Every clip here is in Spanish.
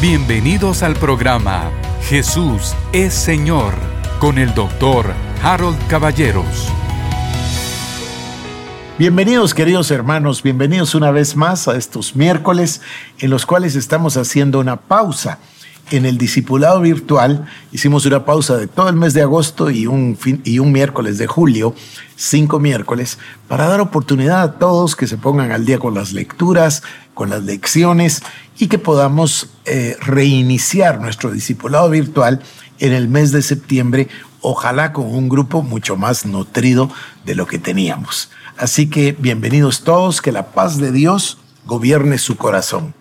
Bienvenidos al programa Jesús es Señor con el doctor Harold Caballeros. Bienvenidos queridos hermanos, bienvenidos una vez más a estos miércoles en los cuales estamos haciendo una pausa en el discipulado virtual hicimos una pausa de todo el mes de agosto y un, y un miércoles de julio, cinco miércoles, para dar oportunidad a todos que se pongan al día con las lecturas, con las lecciones y que podamos eh, reiniciar nuestro discipulado virtual en el mes de septiembre, ojalá con un grupo mucho más nutrido de lo que teníamos. Así que bienvenidos todos, que la paz de Dios gobierne su corazón.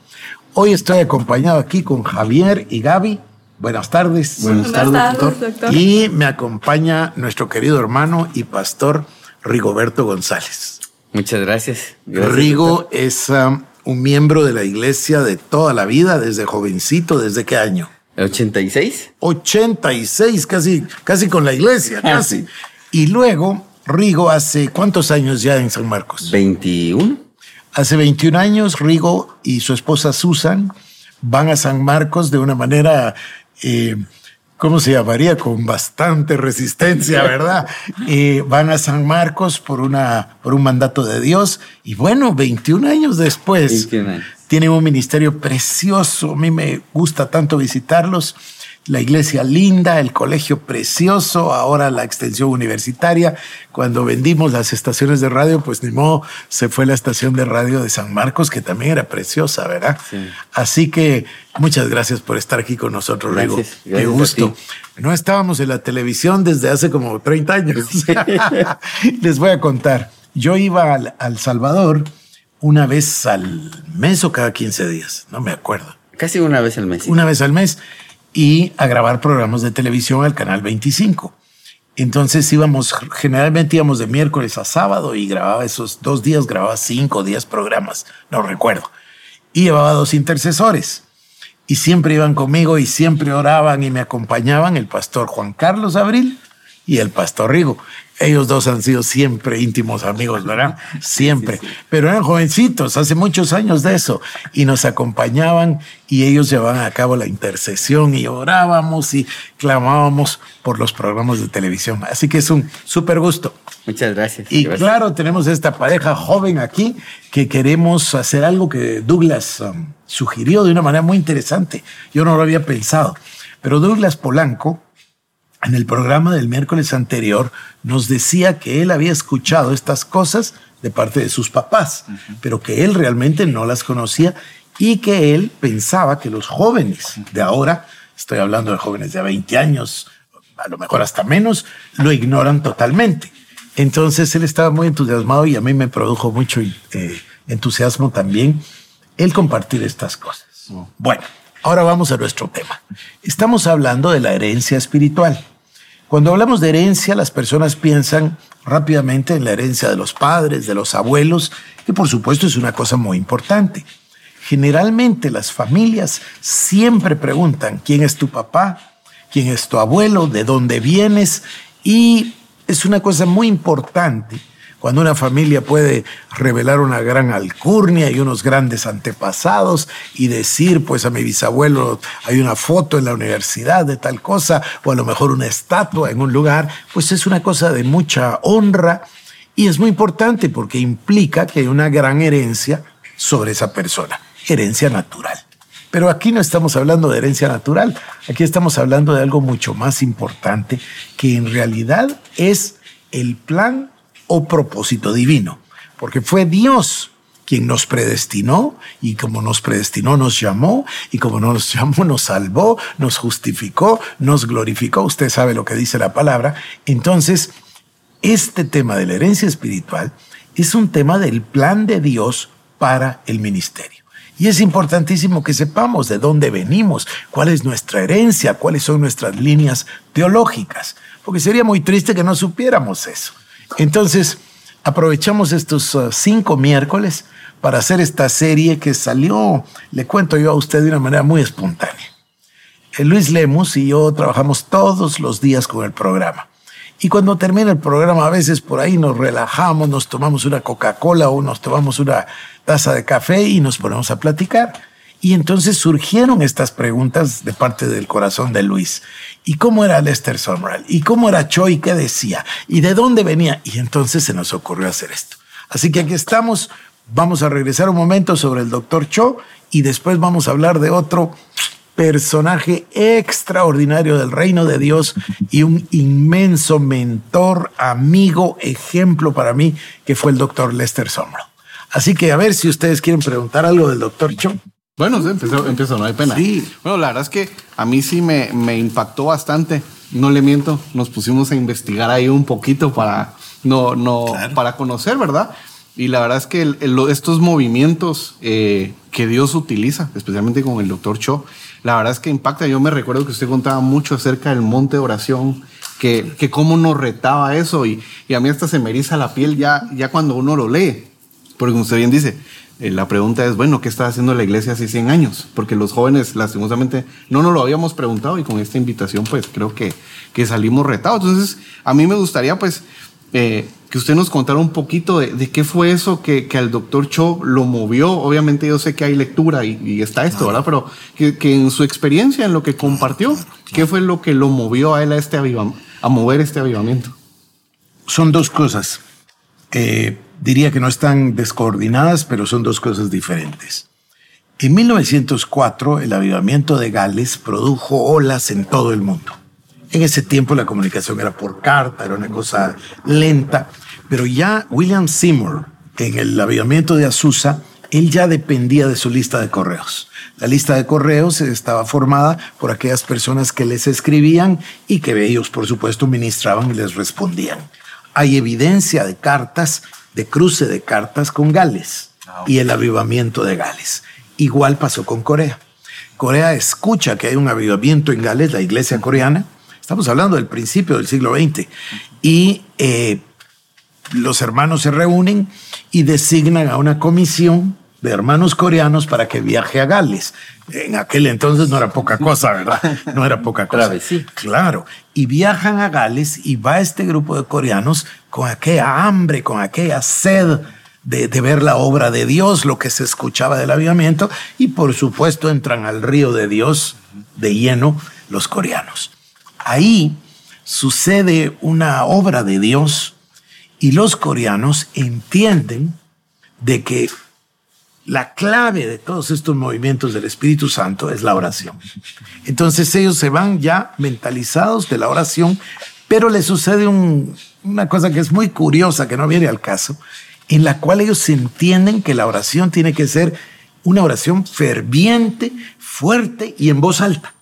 Hoy estoy acompañado aquí con Javier y Gaby. Buenas tardes. Buenas, tardes, doctor. Y me acompaña nuestro querido hermano y pastor Rigoberto González. Muchas gracias. Rigo es um, un miembro de la iglesia de toda la vida, desde jovencito, ¿desde qué año? 86. 86, casi, casi con la iglesia, casi. y luego, Rigo hace cuántos años ya en San Marcos? 21. Hace 21 años, Rigo y su esposa Susan van a San Marcos de una manera, eh, ¿cómo se llamaría? Con bastante resistencia, ¿verdad? Eh, van a San Marcos por, una, por un mandato de Dios y bueno, 21 años después, tienen un ministerio precioso. A mí me gusta tanto visitarlos la iglesia linda, el colegio precioso, ahora la extensión universitaria. Cuando vendimos las estaciones de radio, pues ni modo, se fue la estación de radio de San Marcos, que también era preciosa, ¿verdad? Así que muchas gracias por estar aquí con nosotros, Rigo. Qué gusto. No estábamos en la televisión desde hace como 30 años. Les voy a contar. Yo iba al, al Salvador una vez al mes o cada 15 días, no me acuerdo. Casi una vez al mes. Una vez al mes y a grabar programas de televisión al canal 25. Entonces íbamos, generalmente íbamos de miércoles a sábado y grababa esos dos días, grababa cinco días programas, no recuerdo. Y llevaba dos intercesores. Y siempre iban conmigo y siempre oraban y me acompañaban el pastor Juan Carlos Abril y el pastor Rigo. Ellos dos han sido siempre íntimos amigos, ¿verdad? Siempre. Pero eran jovencitos, hace muchos años de eso. Y nos acompañaban y ellos llevaban a cabo la intercesión y orábamos y clamábamos por los programas de televisión. Así que es un súper gusto. Muchas gracias. Y claro, tenemos esta pareja joven aquí que queremos hacer algo que Douglas um, sugirió de una manera muy interesante. Yo no lo había pensado. Pero Douglas Polanco en el programa del miércoles anterior nos decía que él había escuchado estas cosas de parte de sus papás, pero que él realmente no las conocía y que él pensaba que los jóvenes de ahora, estoy hablando de jóvenes de 20 años, a lo mejor hasta menos, lo ignoran totalmente. Entonces él estaba muy entusiasmado y a mí me produjo mucho eh, entusiasmo también el compartir estas cosas. Bueno, Ahora vamos a nuestro tema. Estamos hablando de la herencia espiritual. Cuando hablamos de herencia, las personas piensan rápidamente en la herencia de los padres, de los abuelos, que por supuesto es una cosa muy importante. Generalmente las familias siempre preguntan quién es tu papá, quién es tu abuelo, de dónde vienes, y es una cosa muy importante cuando una familia puede revelar una gran alcurnia y unos grandes antepasados y decir, pues a mi bisabuelo hay una foto en la universidad de tal cosa, o a lo mejor una estatua en un lugar, pues es una cosa de mucha honra y es muy importante porque implica que hay una gran herencia sobre esa persona, herencia natural. Pero aquí no estamos hablando de herencia natural, aquí estamos hablando de algo mucho más importante, que en realidad es el plan o propósito divino, porque fue Dios quien nos predestinó y como nos predestinó nos llamó y como nos llamó nos salvó, nos justificó, nos glorificó, usted sabe lo que dice la palabra. Entonces, este tema de la herencia espiritual es un tema del plan de Dios para el ministerio. Y es importantísimo que sepamos de dónde venimos, cuál es nuestra herencia, cuáles son nuestras líneas teológicas, porque sería muy triste que no supiéramos eso. Entonces, aprovechamos estos uh, cinco miércoles para hacer esta serie que salió, le cuento yo a usted de una manera muy espontánea. Eh, Luis Lemus y yo trabajamos todos los días con el programa. Y cuando termina el programa, a veces por ahí nos relajamos, nos tomamos una Coca-Cola o nos tomamos una taza de café y nos ponemos a platicar. Y entonces surgieron estas preguntas de parte del corazón de Luis. ¿Y cómo era Lester Sumrall? ¿Y cómo era Choi? ¿Qué decía? ¿Y de dónde venía? Y entonces se nos ocurrió hacer esto. Así que aquí estamos. Vamos a regresar un momento sobre el doctor Cho y después vamos a hablar de otro personaje extraordinario del reino de Dios y un inmenso mentor, amigo, ejemplo para mí, que fue el doctor Lester Sumrall. Así que a ver si ustedes quieren preguntar algo del doctor Cho. Bueno, sí, empiezo, no hay pena. Sí. Bueno, la verdad es que a mí sí me, me impactó bastante. No le miento, nos pusimos a investigar ahí un poquito para, no, no, para conocer, ¿verdad? Y la verdad es que estos movimientos eh, que Dios utiliza, especialmente con el doctor Cho, la verdad es que impacta. Yo me recuerdo que usted contaba mucho acerca del monte de oración, que, que cómo nos retaba eso y, y, a mí hasta se me eriza la piel ya, ya cuando uno lo lee. Porque como usted bien dice, la pregunta es, bueno, ¿qué está haciendo la iglesia hace 100 años? Porque los jóvenes, lastimosamente, no nos lo habíamos preguntado y con esta invitación, pues creo que, que salimos retados. Entonces, a mí me gustaría, pues, eh, que usted nos contara un poquito de, qué fue eso que, que, al doctor Cho lo movió. Obviamente yo sé que hay lectura y, está esto, ¿verdad? Pero que, que, en su experiencia, en lo que compartió, ¿qué fue lo que lo movió a él a, este a mover este avivamiento? Son dos cosas. Eh, diría que no están descoordinadas, pero son dos cosas diferentes. En 1904, el avivamiento de Gales produjo olas en todo el mundo. En ese tiempo la comunicación era por carta, era una cosa lenta, pero ya William Seymour, en el avivamiento de Azusa, él ya dependía de su lista de correos. La lista de correos estaba formada por aquellas personas que les escribían y que ellos, por supuesto, ministraban y les respondían. Hay evidencia de cartas, de cruce de cartas con Gales y el avivamiento de Gales. Igual pasó con Corea. Corea escucha que hay un avivamiento en Gales, la iglesia coreana, Estamos hablando del principio del siglo XX. Y eh, los hermanos se reúnen y designan a una comisión de hermanos coreanos para que viaje a Gales. En aquel entonces no era poca cosa, ¿verdad? No era poca cosa. sí. Claro. Y viajan a Gales y va este grupo de coreanos con aquella hambre, con aquella sed de, de, ver la obra de Dios, lo que se escuchaba del avivamiento, y por supuesto entran al río de Dios de lleno los coreanos. Ahí sucede una obra de Dios y los coreanos entienden de que la clave de todos estos movimientos del Espíritu Santo es la oración. Entonces ellos se van ya mentalizados de la oración, pero les sucede una cosa que es muy curiosa, que no viene al caso, en la cual ellos entienden que la oración tiene que ser una oración ferviente, fuerte y en voz alta.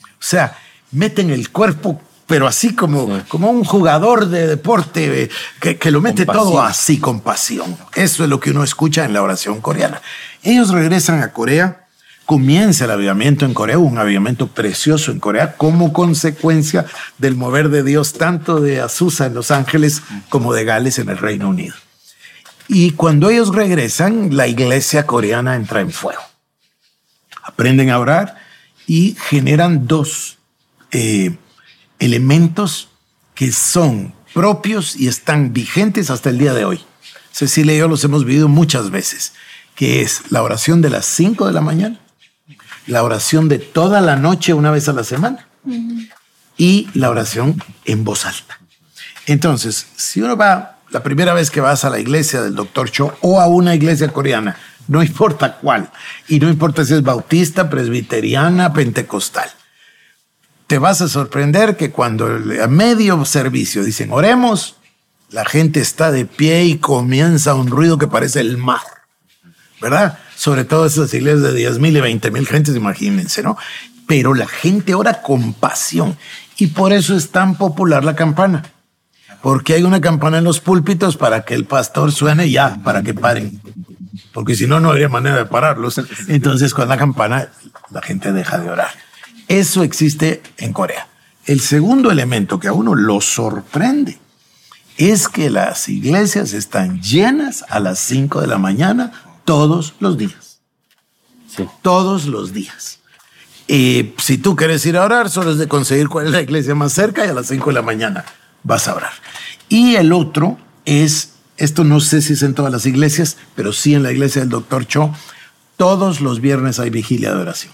O sea, meten el cuerpo, pero así como, como un jugador de deporte que, que lo mete todo así con pasión. Eso es lo que uno escucha en la oración coreana. Ellos regresan a Corea, comienza el avivamiento en Corea, un avivamiento precioso en Corea, como consecuencia del mover de Dios tanto de Azusa en Los Ángeles como de Gales en el Reino Unido. Y cuando ellos regresan, la iglesia coreana entra en fuego. Aprenden a orar y generan dos eh, elementos que son propios y están vigentes hasta el día de hoy. Cecilia y yo los hemos vivido muchas veces, que es la oración de las 5 de la mañana, la oración de toda la noche una vez a la semana y la oración en voz alta. Entonces, si uno va la primera vez que vas a la iglesia del doctor Cho o a una iglesia coreana, no importa cuál, y no importa si es bautista, presbiteriana, pentecostal, te vas a sorprender que cuando a medio servicio dicen oremos, la gente está de pie y comienza un ruido que parece el mar, ¿verdad? Sobre todo esas iglesias de 10 mil y 20 mil gentes, imagínense, ¿no? Pero la gente ora con pasión y por eso es tan popular la campana. Porque hay una campana en los púlpitos para que el pastor suene ya, para que paren. Porque si no, no habría manera de pararlos. Entonces, con la campana, la gente deja de orar. Eso existe en Corea. El segundo elemento que a uno lo sorprende es que las iglesias están llenas a las 5 de la mañana todos los días. Sí. Todos los días. Y si tú quieres ir a orar, solo es de conseguir cuál es la iglesia más cerca y a las 5 de la mañana vas a orar. Y el otro es, esto no sé si es en todas las iglesias, pero sí en la iglesia del doctor Cho, Todos los viernes hay vigilia de oración.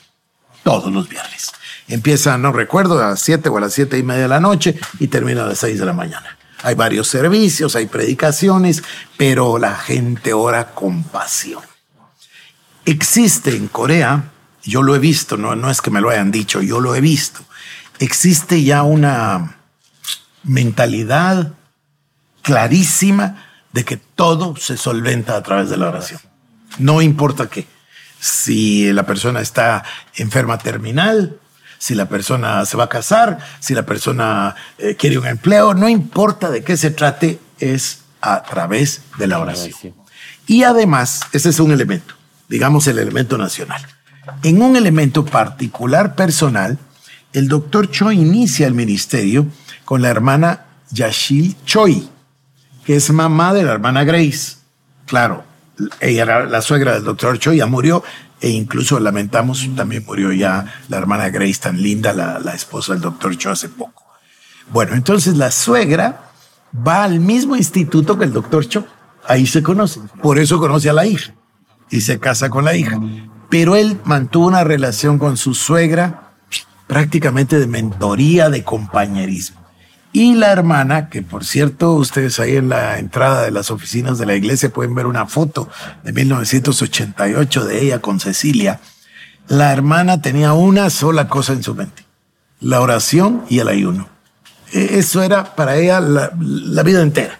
Todos los viernes. Empieza, no recuerdo, a las 7 o a las siete y media de la noche y termina a las 6 de la mañana. Hay varios servicios, hay predicaciones, pero la gente ora con pasión. Existe en Corea, yo lo he visto, no, no es que me lo hayan dicho, yo lo he visto, existe ya una mentalidad clarísima de que todo se solventa a través de la oración. No importa qué. Si la persona está enferma terminal, si la persona se va a casar, si la persona eh, quiere un empleo, no importa de qué se trate, es a través de la oración. Y además, ese es un elemento, digamos el elemento nacional. En un elemento particular personal, el doctor Choi inicia el ministerio con la hermana Yashil Choi, que es mamá de la hermana Grace. Claro, ella era la suegra del doctor Choi, ya murió, e incluso lamentamos, también murió ya la hermana Grace tan linda, la, la esposa del doctor Choi hace poco. Bueno, entonces la suegra va al mismo instituto que el doctor Cho. Ahí se conoce. Por eso conoce a la hija y se casa con la hija. Pero él mantuvo una relación con su suegra prácticamente de mentoría, de compañerismo. Y la hermana, que por cierto, ustedes ahí en la entrada de las oficinas de la iglesia pueden ver una foto de 1988 de ella con Cecilia. La hermana tenía una sola cosa en su mente, la oración y el ayuno. E, eso era para ella la, la vida entera.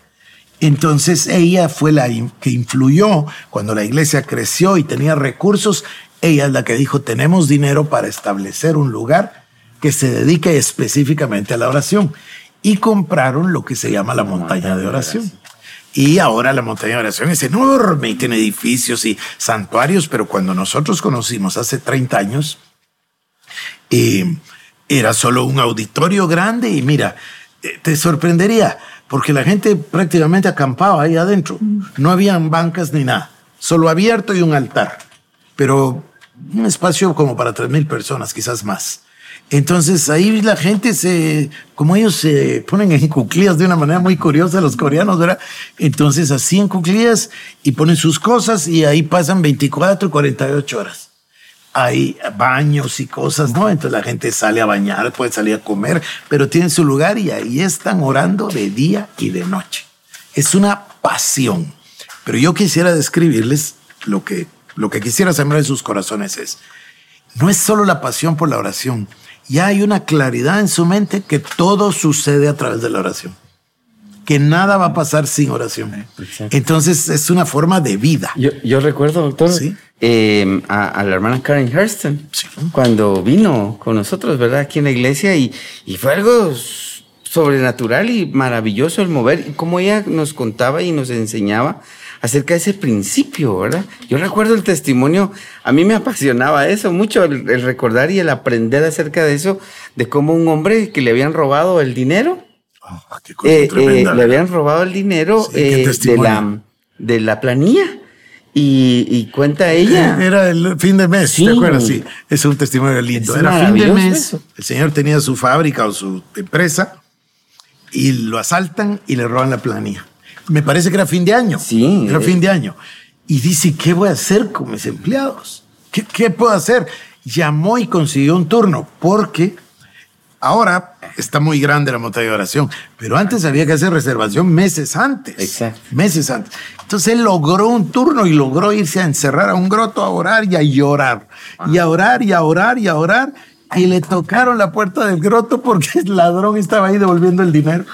Entonces ella fue la que influyó cuando la iglesia creció y tenía recursos. Ella es la que dijo, tenemos dinero para establecer un lugar que se dedique específicamente a la oración y compraron lo que se llama la montaña de oración. Y ahora la montaña de oración es enorme y tiene edificios y santuarios, pero cuando nosotros conocimos hace 30 años, eh, era solo un auditorio grande y mira, eh, te sorprendería, porque la gente prácticamente acampaba ahí adentro. No habían bancas ni nada, solo abierto y un altar, pero un espacio como para 3.000 personas, quizás más. Entonces ahí la gente se, como ellos se ponen en cuclillas de una manera muy curiosa, los coreanos, ¿verdad? Entonces así en cuclillas y ponen sus cosas y ahí pasan 24, 48 horas. Hay baños y cosas, ¿no? Entonces la gente sale a bañar, puede salir a comer, pero tienen su lugar y ahí están orando de día y de noche. Es una pasión. Pero yo quisiera describirles lo que, lo que quisiera sembrar en sus corazones es, no es solo la pasión por la oración, ya hay una claridad en su mente que todo sucede a través de la oración. Que nada va a pasar sin oración. Entonces es una forma de vida. Yo, recuerdo, doctor, eh, a, la hermana Karen Hurston, cuando vino con nosotros, ¿verdad? Aquí en la iglesia y, y fue algo sobrenatural y maravilloso el mover. Y como ella nos contaba y nos enseñaba acerca de ese principio, ¿verdad? Yo recuerdo el testimonio, a mí me apasionaba eso mucho, el, recordar y el aprender acerca de eso, de cómo un hombre que le habían robado el dinero, ah, eh, eh, le habían robado el dinero eh, de, la, de la planilla. Y, cuenta ella. Era el fin de mes, ¿te acuerdas? Sí, es un testimonio lindo. Era fin de mes. El señor tenía su fábrica o su empresa y lo asaltan y le roban la planilla me parece que era fin de año. Sí. Era fin de año. Y dice, ¿qué voy a hacer con mis empleados? ¿Qué, ¿Qué, puedo hacer? Llamó y consiguió un turno, porque ahora está muy grande la montaña de oración, pero antes había que hacer reservación meses antes. Exacto. Meses antes. Entonces él logró un turno y logró irse a encerrar a un groto a orar y a llorar. Y a orar y a orar y a orar. Y le tocaron la puerta del groto porque el ladrón estaba ahí devolviendo el dinero.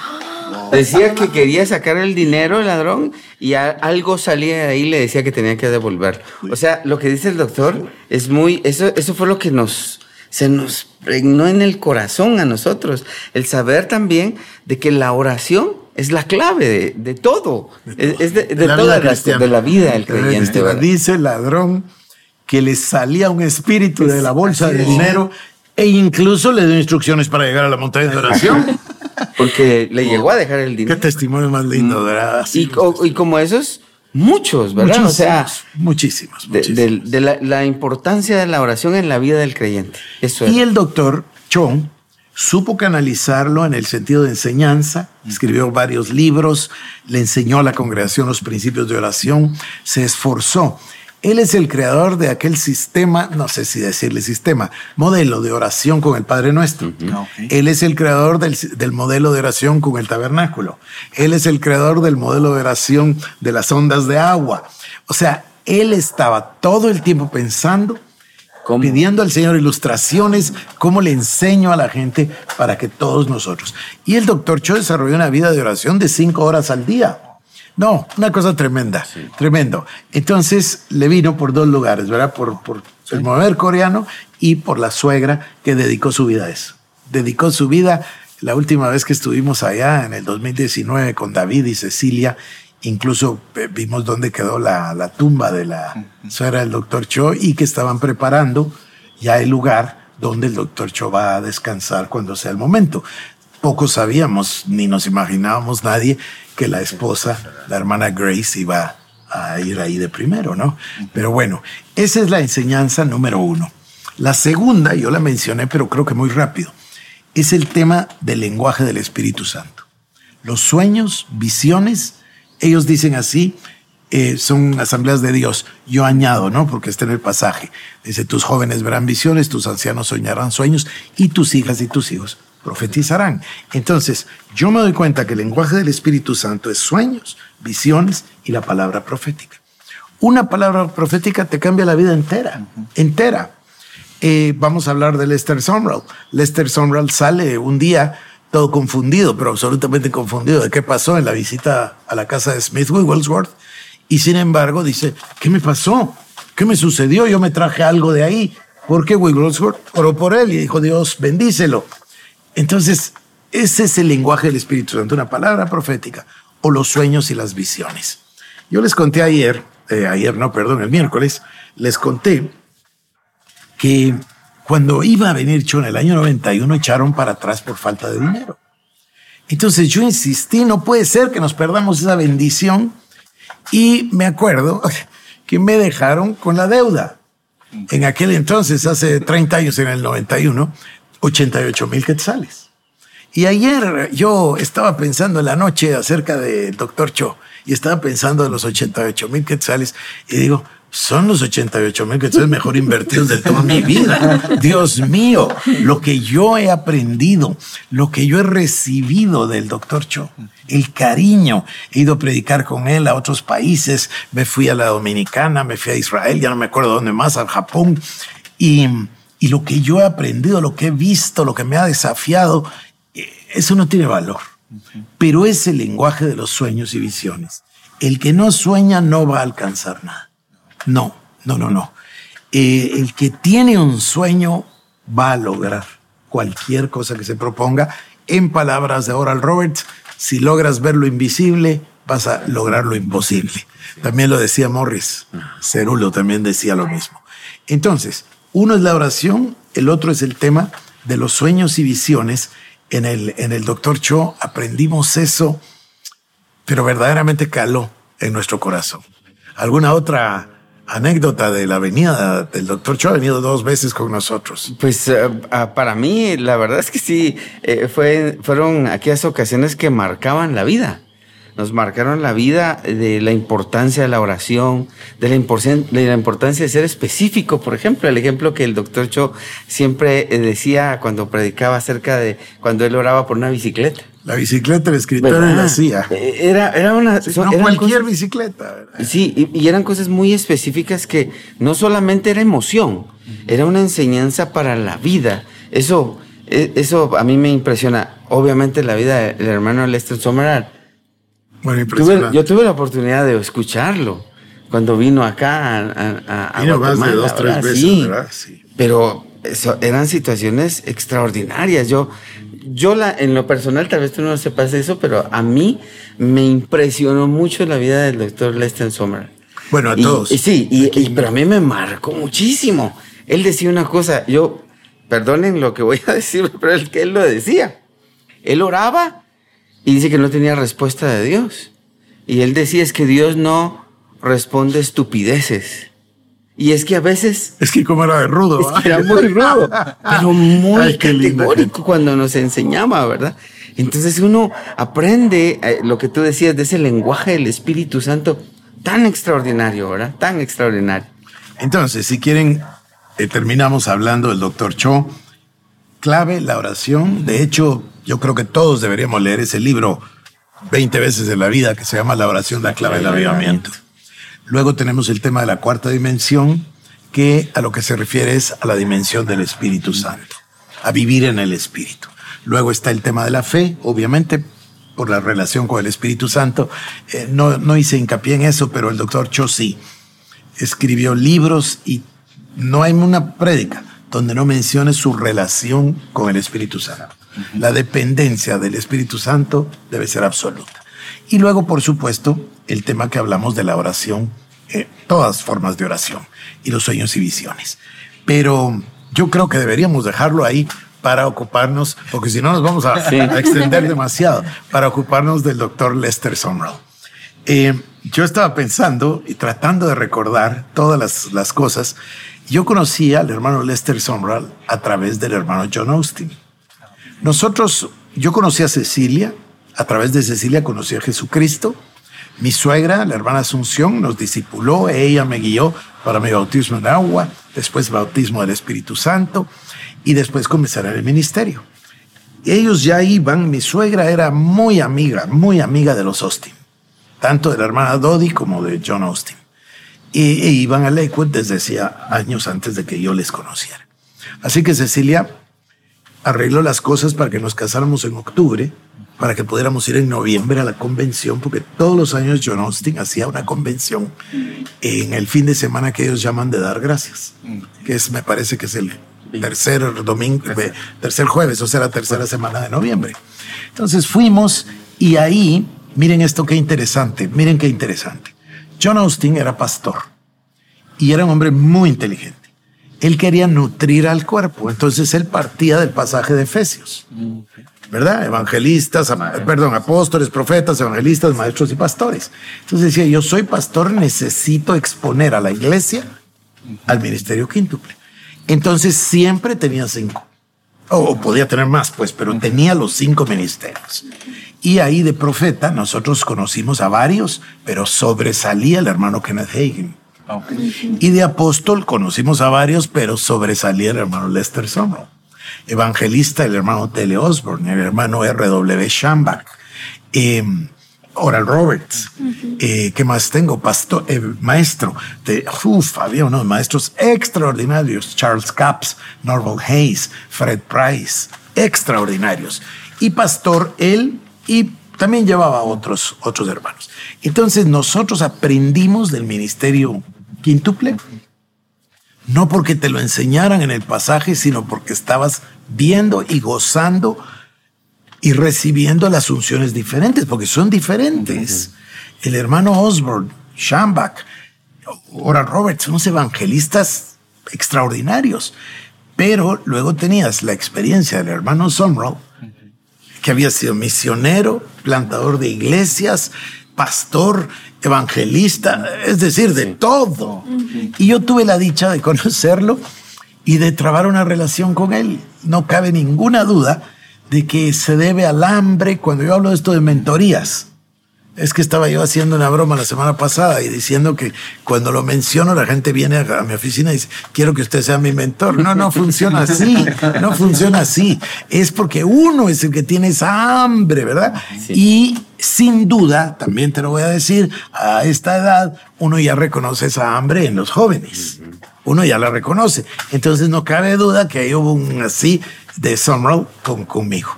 Decía que quería sacar el dinero el ladrón y algo salía de ahí y le decía que tenía que devolver. O sea, lo que dice el doctor es muy, eso, eso fue lo que nos, se nos pregnó en el corazón a nosotros. El saber también de que la oración es la clave de, todo. Es, de, toda la, de la vida del creyente. Dice el ladrón que le salía un espíritu de la bolsa de dinero e incluso le dio instrucciones para llegar a la montaña de oración. Porque le llegó a dejar el dinero. Qué testimonio más lindo, ¿verdad? y, como esos, muchos, ¿verdad? o sea, muchísimos. De, la, importancia de la oración en la vida del creyente. Eso y el doctor Chong supo canalizarlo en el sentido de enseñanza, escribió varios libros, le enseñó a la congregación los principios de oración, se esforzó Él es el creador de aquel sistema, no sé si decirle sistema, modelo de oración con el Padre Nuestro. Ah, Él es el creador del, del, modelo de oración con el tabernáculo. Él es el creador del modelo de oración de las ondas de agua. O sea, Él estaba todo el tiempo pensando pidiendo al Señor ilustraciones, cómo le enseño a la gente para que todos nosotros. Y el doctor Cho desarrolló una vida de oración de cinco horas al día. No, una cosa tremenda, tremendo. Entonces le vino por dos lugares, ¿verdad? Por, por el mover coreano y por la suegra que dedicó su vida a eso. Dedicó su vida, la última vez que estuvimos allá en el 2019 con David y Cecilia, Incluso eh, vimos dónde quedó la, tumba de la suegra del doctor Cho y que estaban preparando ya el lugar donde el doctor Cho va a descansar cuando sea el momento. Poco sabíamos, ni nos imaginábamos nadie, que la esposa, la hermana Grace, iba a ir ahí de primero, ¿no? Pero bueno, esa es la enseñanza número uno. La segunda, yo la mencioné, pero creo que muy rápido, es el tema del lenguaje del Espíritu Santo. Los sueños, visiones ellos dicen así, eh, son asambleas de Dios. Yo añado, ¿no? Porque está en el pasaje. Dice, tus jóvenes verán visiones, tus ancianos soñarán sueños y tus hijas y tus hijos profetizarán. Entonces, yo me doy cuenta que el lenguaje del Espíritu Santo es sueños, visiones y la palabra profética. Una palabra profética te cambia la vida entera, entera. Eh, vamos a hablar de Lester Sumrall. Lester Sumrall sale un día todo confundido, pero absolutamente confundido de qué pasó en la visita a la casa de Smith Wigglesworth. Y sin embargo dice, ¿qué me pasó? ¿Qué me sucedió? Yo me traje algo de ahí. Porque Wigglesworth oró por él y dijo, Dios, bendícelo. Entonces, ese es el lenguaje del Espíritu Santo, una palabra profética, o los sueños y las visiones. Yo les conté ayer, eh, ayer no, perdón, el miércoles, les conté que cuando iba a venir Cho en el año 91, echaron para atrás por falta de dinero. Entonces yo insistí, no puede ser que nos perdamos esa bendición. Y me acuerdo que me dejaron con la deuda. En aquel entonces, hace 30 años, en el 91, 88 mil quetzales. Y ayer yo estaba pensando en la noche acerca del doctor Cho y estaba pensando en los 88 mil quetzales y digo, son los 88 mil que es mejor invertidos de toda mi vida. Dios mío, lo que yo he aprendido, lo que yo he recibido del doctor Cho, el cariño. He ido a predicar con él a otros países, me fui a la Dominicana, me fui a Israel, ya no me acuerdo dónde más, al Japón. Y, y lo que yo he aprendido, lo que he visto, lo que me ha desafiado, eh, eso no tiene valor. Pero es el lenguaje de los sueños y visiones. El que no sueña no va a alcanzar nada. No, no, no, no. Eh, el que tiene un sueño va a lograr cualquier cosa que se proponga. En palabras de Oral Roberts, si logras ver lo invisible, vas a lograr lo imposible. También lo decía Morris. Cerulo también decía lo mismo. Entonces, uno es la oración, el otro es el tema de los sueños y visiones. En el, en el Doctor Cho aprendimos eso, pero verdaderamente caló en nuestro corazón. ¿Alguna otra anécdota de la venida del doctor Cho ha venido dos veces con nosotros. Pues eh, ah, para mí, la verdad es que sí, eh, fue, fueron aquellas ocasiones que marcaban la vida. Nos marcaron la vida de la importancia de la oración, de la, de la importancia de ser específico. Por ejemplo, el ejemplo que el doctor Cho siempre eh, decía cuando predicaba acerca de cuando él oraba por una bicicleta. La bicicleta, el escritor la hacía. Eh, era, era una. no cualquier bicicleta. Sí, y, eran cosas muy específicas que no solamente era emoción, era una enseñanza para la vida. Eso, e, eso a mí me impresiona. Obviamente, la vida del hermano Lester Sommeral. Bueno, impresionante. yo tuve la oportunidad de escucharlo cuando vino acá a. a, vino más de dos, tres veces, ¿verdad? Sí. Pero eso, eran situaciones extraordinarias. Yo yo la, en lo personal, tal vez tú no sepas eso, pero a mí me impresionó mucho la vida del doctor Lester Sommer. Bueno, a todos. Y, sí, y, pero a mí me marcó muchísimo. Él decía una cosa, yo, perdonen lo que voy a decir, pero él lo decía. Él oraba y dice que no tenía respuesta de Dios. Y él decía es que Dios no responde estupideces. Y es que a veces. Es que como era de rudo. Es que era muy rudo, pero muy categórico cuando nos enseñaba, ¿verdad? Entonces uno aprende eh, lo que tú decías de ese lenguaje del Espíritu Santo tan extraordinario, ¿verdad? Tan extraordinario. Entonces, si quieren, eh, terminamos hablando del doctor Cho. Clave, la oración. De hecho, yo creo que todos deberíamos leer ese libro 20 veces en la vida que se llama La oración, la clave del avivamiento. Luego tenemos el tema de la cuarta dimensión, que a lo que se refiere es a la dimensión del Espíritu Santo, a vivir en el Espíritu. Luego está el tema de la fe, obviamente por la relación con el Espíritu Santo. Eh, no, no hice hincapié en eso, pero el doctor Cho escribió libros y no hay una prédica donde no mencione su relación con el Espíritu Santo. La dependencia del Espíritu Santo debe ser absoluta. Y luego, por supuesto, el tema que hablamos de la oración, eh, todas formas de oración y los sueños y visiones. Pero yo creo que deberíamos dejarlo ahí para ocuparnos, porque si no nos vamos a, extender demasiado, para ocuparnos del doctor Lester Sumrall. Eh, yo estaba pensando y tratando de recordar todas las, las cosas. Yo conocí al hermano Lester Sumrall a través del hermano John Austin. Nosotros, yo conocí a Cecilia, a través de Cecilia conocí a Jesucristo. Mi suegra, la hermana Asunción, nos discipuló, ella me guió para mi bautismo en agua, después bautismo del Espíritu Santo y después comenzar el ministerio. Ellos ya iban, mi suegra era muy amiga, muy amiga de los Austin, tanto de la hermana Dodi como de John Austin. Y, e iban a Lakewood desde hacía años antes de que yo les conociera. Así que Cecilia arregló las cosas para que nos casáramos en octubre, para que pudiéramos ir en noviembre a la convención, porque todos los años John Austin hacía una convención en el fin de semana que ellos llaman de dar gracias, que es, me parece que es el tercer domingo, tercer jueves, o sea, la tercera semana de noviembre. Entonces fuimos y ahí, miren esto qué interesante, miren qué interesante. John Austin era pastor y era un hombre muy inteligente él quería nutrir al cuerpo. Entonces él partía del pasaje de Efesios. ¿Verdad? Evangelistas, perdón, apóstoles, profetas, evangelistas, maestros y pastores. Entonces decía, yo soy pastor, necesito exponer a la iglesia al ministerio quíntuple. Entonces siempre tenía cinco. O podía tener más, pues, pero tenía los cinco ministerios. Y ahí de profeta nosotros conocimos a varios, pero sobresalía el hermano Kenneth Hagin y de apóstol conocimos a varios, pero sobresalía el hermano Lester Sumrall. Evangelista, el hermano Tele Osborne, el hermano R.W. Shambach, eh, Oral Roberts. Eh, ¿Qué más tengo? Pastor, eh, maestro de, uf, había unos maestros extraordinarios. Charles Capps, Norval Hayes, Fred Price, extraordinarios. Y pastor él y también llevaba otros, otros hermanos. Entonces nosotros aprendimos del ministerio quíntuple. No porque te lo enseñaran en el pasaje, sino porque estabas viendo y gozando y recibiendo las unciones diferentes, porque son diferentes. El hermano Osborne, Shambach, Oral Roberts, unos evangelistas extraordinarios. Pero luego tenías la experiencia del hermano Sumrall, que había sido misionero, plantador de iglesias, pastor, evangelista, es decir, de todo. Y yo tuve la dicha de conocerlo y de trabar una relación con él. No cabe ninguna duda de que se debe al hambre cuando yo hablo de esto de mentorías. Es que estaba yo haciendo una broma la semana pasada y diciendo que cuando lo menciono la gente viene a, mi oficina y dice, quiero que usted sea mi mentor. No, no funciona así, no funciona así. Es porque uno es el que tiene esa hambre, ¿verdad? Y sin duda, también te lo voy a decir, a esta edad uno ya reconoce esa hambre en los jóvenes. Uno ya la reconoce. Entonces no cabe duda que hay hubo un así de Summerall con, conmigo.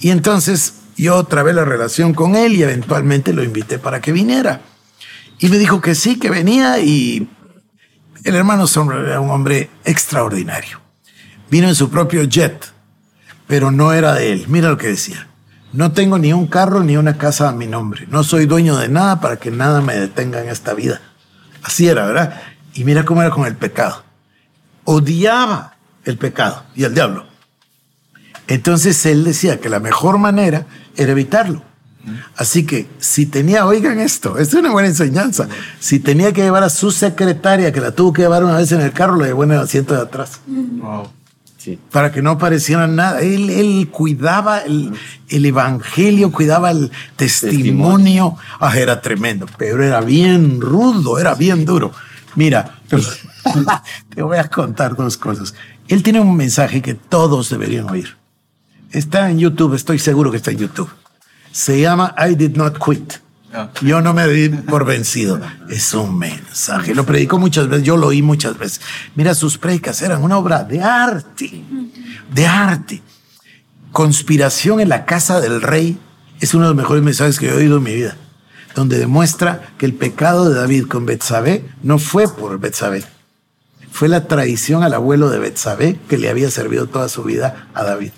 Y entonces yo trabé la relación con él y eventualmente lo invité para que viniera. Y me dijo que sí, que venía y el hermano Sombra era un hombre extraordinario. Vino en su propio jet, pero no era de él. Mira lo que decía. No tengo ni un carro ni una casa a mi nombre. No soy dueño de nada para que nada me detenga en esta vida. Así era, ¿verdad? Y mira cómo era con el pecado. Odiaba el pecado y el diablo. Entonces él decía que la mejor manera era evitarlo. Así que si tenía, oigan esto, es una buena enseñanza. Si tenía que llevar a su secretaria, que la tuvo que llevar una vez en el carro, la llevó en el asiento de atrás. Para que no pareciera nada. Él, él cuidaba el, el, evangelio, cuidaba el testimonio. Ah, era tremendo. pero era bien rudo, era bien duro. Mira, te voy a contar dos cosas. Él tiene un mensaje que todos deberían oír. Está en YouTube, estoy seguro que está en YouTube. Se llama I Did Not Quit. Ah. Yo no me di por vencido. Es un mensaje. Lo predicó muchas veces, yo lo oí muchas veces. Mira, sus predicas eran una obra de arte. De arte. Conspiración en la casa del rey es uno de los mejores mensajes que he oído en mi vida. Donde demuestra que el pecado de David con Betsabé no fue por Betsabé. Fue la traición al abuelo de Betsabé que le había servido toda su vida a David.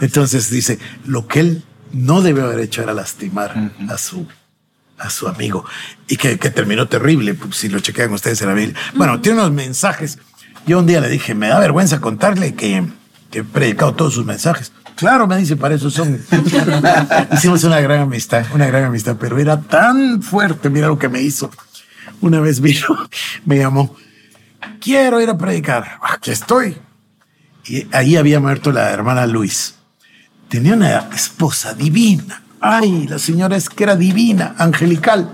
Entonces dice, lo que él no debe haber hecho era lastimar a su a su amigo y que, terminó terrible, pues, si lo chequean ustedes en la Biblia. Bueno, tiene unos mensajes. Yo un día le dije, me da vergüenza contarle que, que he predicado todos sus mensajes. Claro, me dice, para eso son. Hicimos una gran amistad, una gran amistad, pero era tan fuerte, mira lo que me hizo. Una vez vino, me llamó, quiero ir a predicar, aquí estoy. Y ahí había muerto la hermana Luis. Tenía una esposa divina. Ay, la señora es que era divina, angelical.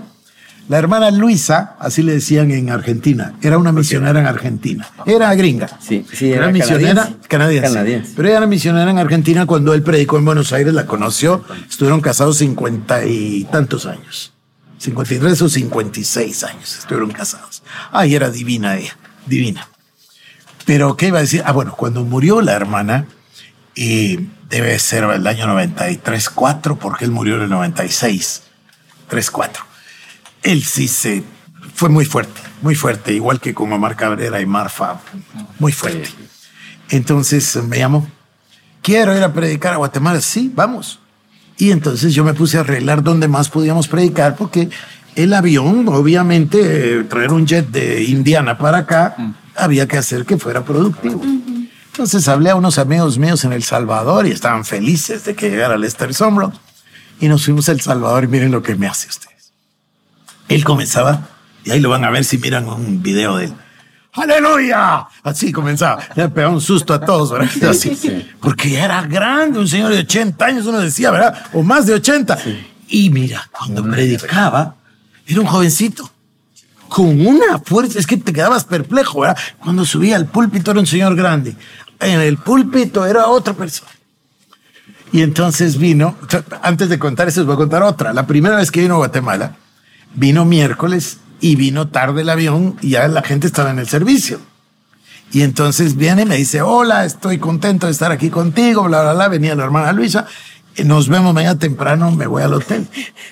La hermana Luisa, así le decían en Argentina, era una misionera en Argentina. Era gringa. Sí, sí, era, misionera canadiense. Pero ella era misionera en Argentina cuando él predicó en Buenos Aires, la conoció. Estuvieron casados cincuenta y tantos años. 53 o 56 años estuvieron casados. Ay, era divina ella, divina. Pero, ¿qué iba a decir? Ah, bueno, cuando murió la hermana, y debe ser el año 93, 4, porque él murió en el 96, 3, 4. Él sí se fue muy fuerte, muy fuerte, igual que con Omar Cabrera y Marfa, muy fuerte. Entonces me llamó, quiero ir a predicar a Guatemala, sí, vamos. Y entonces yo me puse a arreglar dónde más podíamos predicar, porque el avión, obviamente, traer un jet de Indiana para acá, había que hacer que fuera productivo. Entonces hablé a unos amigos míos en El Salvador y estaban felices de que llegara Lester Sombro. Y nos fuimos a El Salvador y miren lo que me hace ustedes. Él comenzaba, y ahí lo van a ver si miran un video de él. ¡Aleluya! Así comenzaba. Le pegaba un susto a todos, ¿verdad? Así. Porque era grande, un señor de 80 años, uno decía, ¿verdad? O más de 80. Y mira, cuando predicaba, era un jovencito con una fuerza, es que te quedabas perplejo, ¿verdad? Cuando subía al púlpito era un señor grande, en el púlpito era otra persona. Y entonces vino, antes de contar eso, os voy a contar otra. La primera vez que vino a Guatemala, vino miércoles y vino tarde el avión y ya la gente estaba en el servicio. Y entonces viene y me dice, hola, estoy contento de estar aquí contigo, bla, bla, bla. Venía la hermana Luisa nos vemos mañana temprano, me voy al hotel.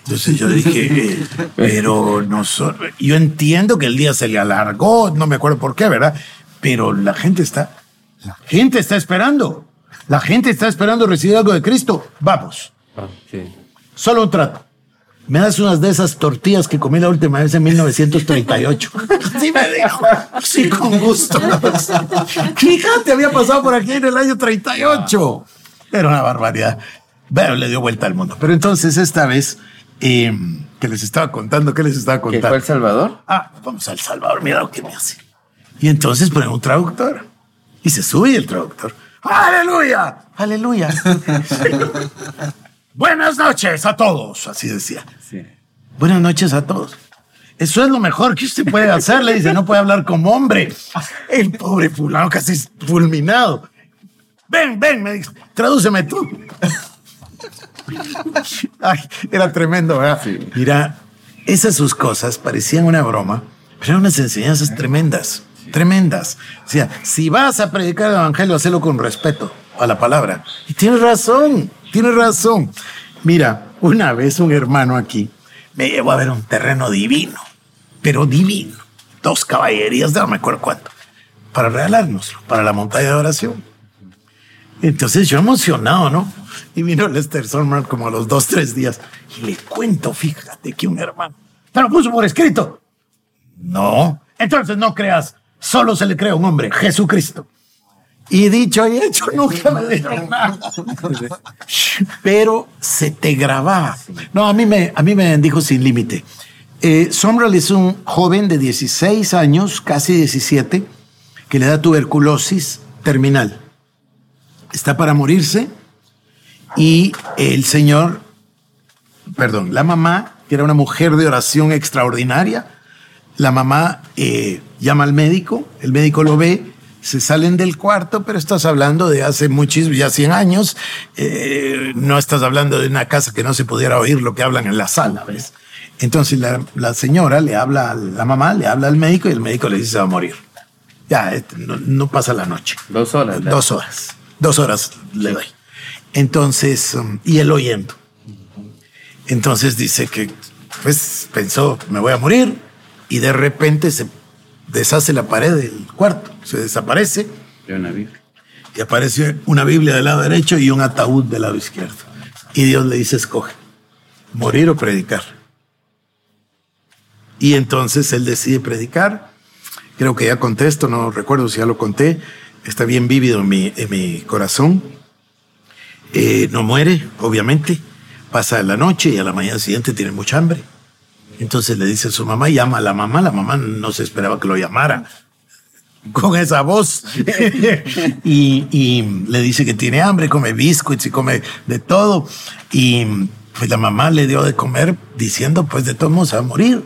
Entonces yo dije, pero no yo entiendo que el día se le alargó, no me acuerdo por qué, ¿verdad? Pero la gente está, la gente está esperando. La gente está esperando recibir algo de Cristo. Vamos. Ah, Solo un trato. Me das unas de esas tortillas que comí la última vez en 1938. Sí me dijo. Sí, con gusto. Fíjate, había pasado por aquí en el año 38. Era una barbaridad. Bueno, le dio vuelta al mundo. Pero entonces esta vez eh, que les estaba contando, ¿qué les estaba contando? ¿Qué fue El Salvador? Ah, vamos al Salvador, mira lo que me hace. Y entonces ponen un traductor y se sube el traductor. ¡Aleluya! ¡Aleluya! Buenas noches a todos, así decía. Buenas noches a todos. Eso es lo mejor que usted puede hacer, le dice, no puede hablar como hombre. El pobre fulano casi fulminado. Ven, ven, me dice, tradúceme tú. Ay, era tremendo, ¿verdad? Mira, esas sus cosas parecían una broma, pero eran unas enseñanzas tremendas, tremendas. O sea, si vas a predicar el evangelio, hacelo con respeto a la palabra. Y tienes razón, tienes razón. Mira, una vez un hermano aquí me llevó a ver un terreno divino, pero divino. Dos caballerías, no me acuerdo cuánto, para regalárnoslo, para la montaña de oración. Entonces yo emocionado, ¿no? Y vino Lester Solman como a los dos, tres días. Y le cuento, fíjate que un hermano. ¿Te lo puso por escrito? No. Entonces no creas. Solo se le crea un hombre, Jesucristo. Y dicho y hecho, nunca me dieron nada. Pero se te grababa. No, a mí me, a mí me dijo sin límite. Eh, es un joven de 16 años, casi 17, que le da tuberculosis terminal está para morirse y el Señor, perdón, la mamá, que era una mujer de oración extraordinaria, la mamá eh, llama al médico, el médico lo ve, se salen del cuarto, pero estás hablando de hace muchísimos, ya 100 años, eh, no estás hablando de una casa que no se pudiera oír lo que hablan en la sala, ¿ves? Entonces la, señora le habla, a la mamá le habla al médico y el médico le dice se va a morir. Ya, este, no, pasa la noche. Dos horas. Dos horas. Dos horas le doy. Entonces, um, y él oyendo. Entonces dice que, pues pensó, me voy a morir, y de repente se deshace la pared del cuarto, se desaparece. Y una Biblia. Y aparece una Biblia del lado derecho y un ataúd del lado izquierdo. Y Dios le dice, escoge, morir o predicar. Y entonces él decide predicar. Creo que ya conté esto, no recuerdo si ya lo conté. Está bien vívido en mi, en mi corazón. Eh, no muere, obviamente. Pasa la noche y a la mañana siguiente tiene mucha hambre. Entonces le dice a su mamá, llama a la mamá. La mamá no se esperaba que lo llamara con esa voz. y, le dice que tiene hambre, come biscuits y come de todo. Y pues la mamá le dio de comer diciendo, pues de todos modos a morir.